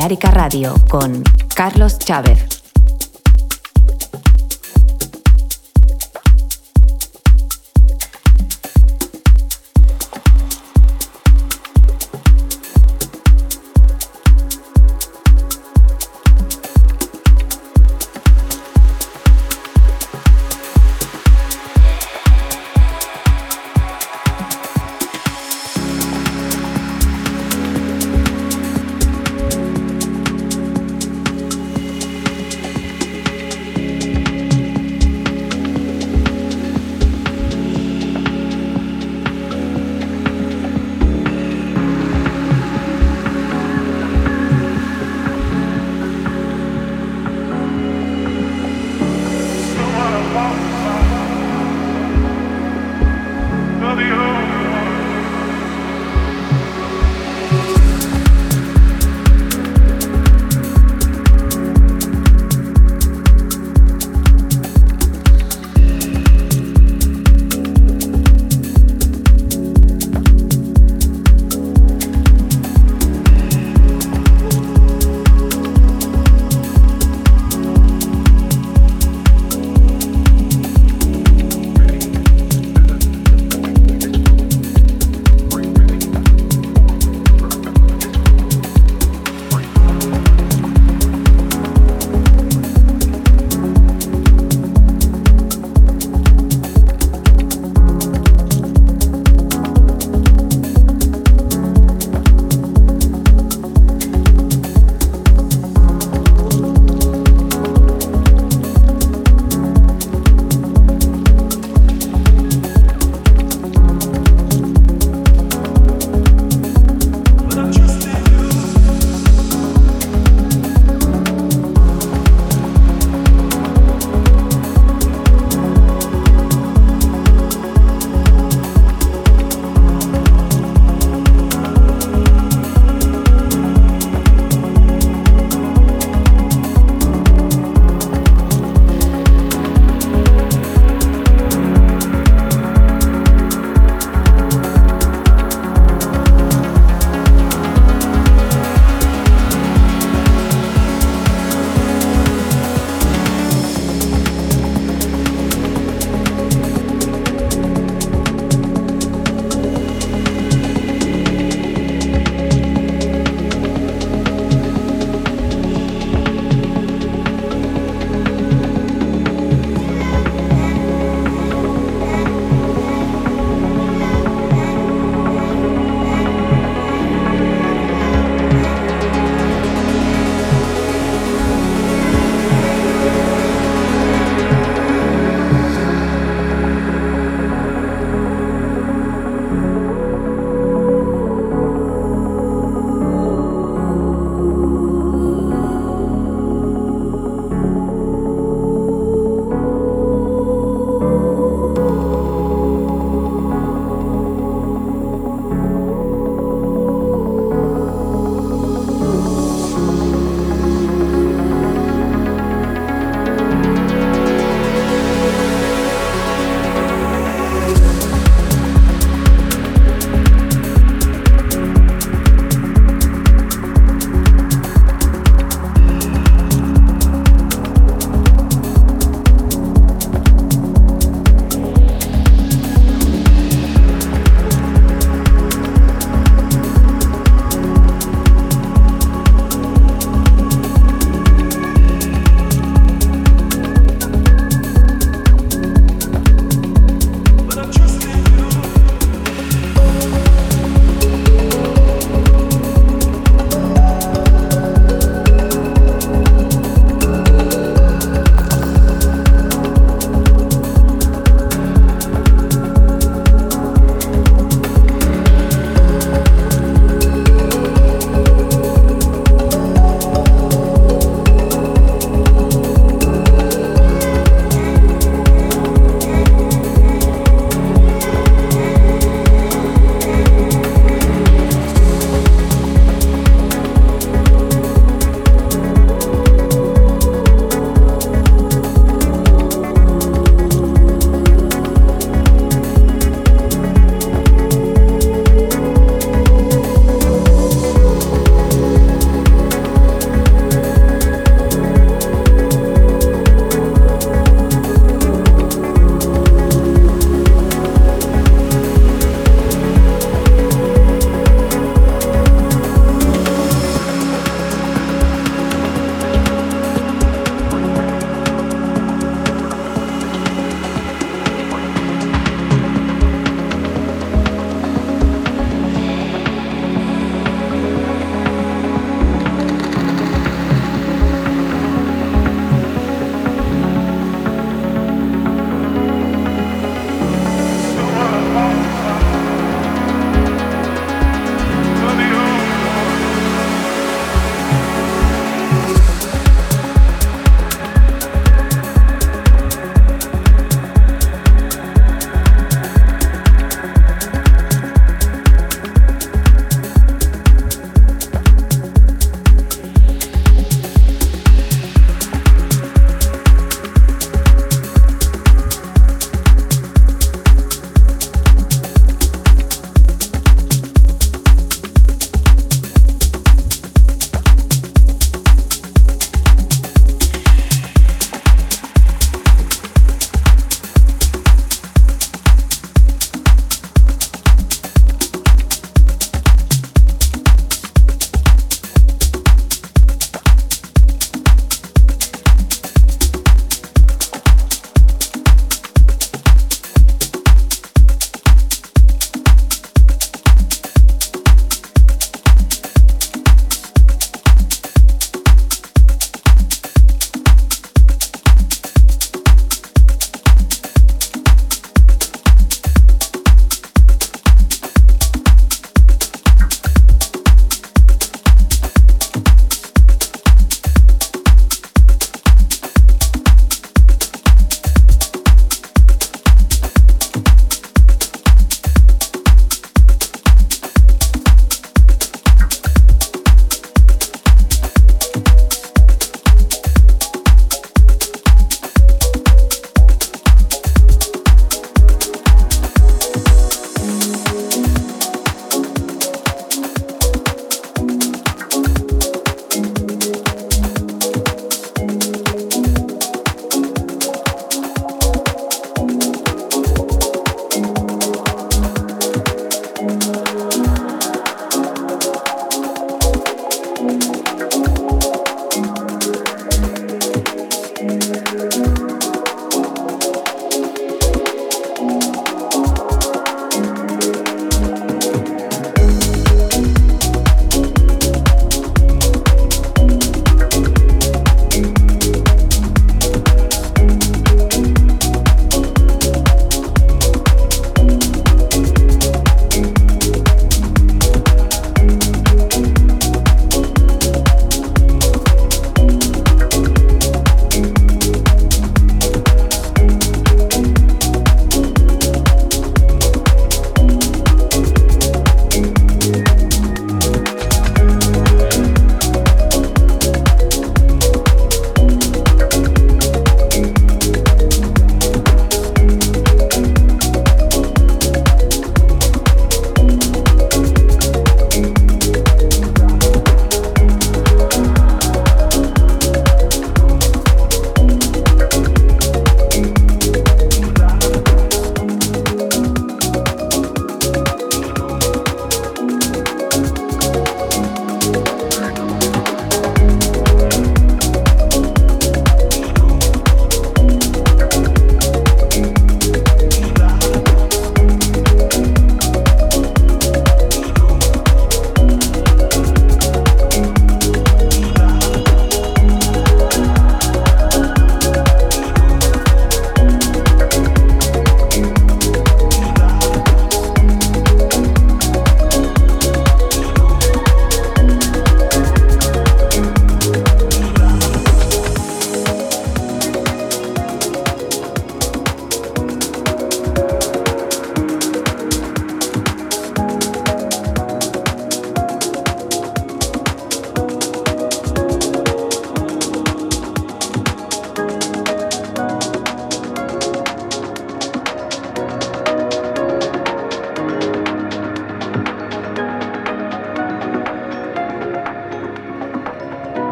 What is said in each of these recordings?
Balearica Radio con Carlos Chávez.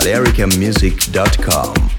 valericamusic.com.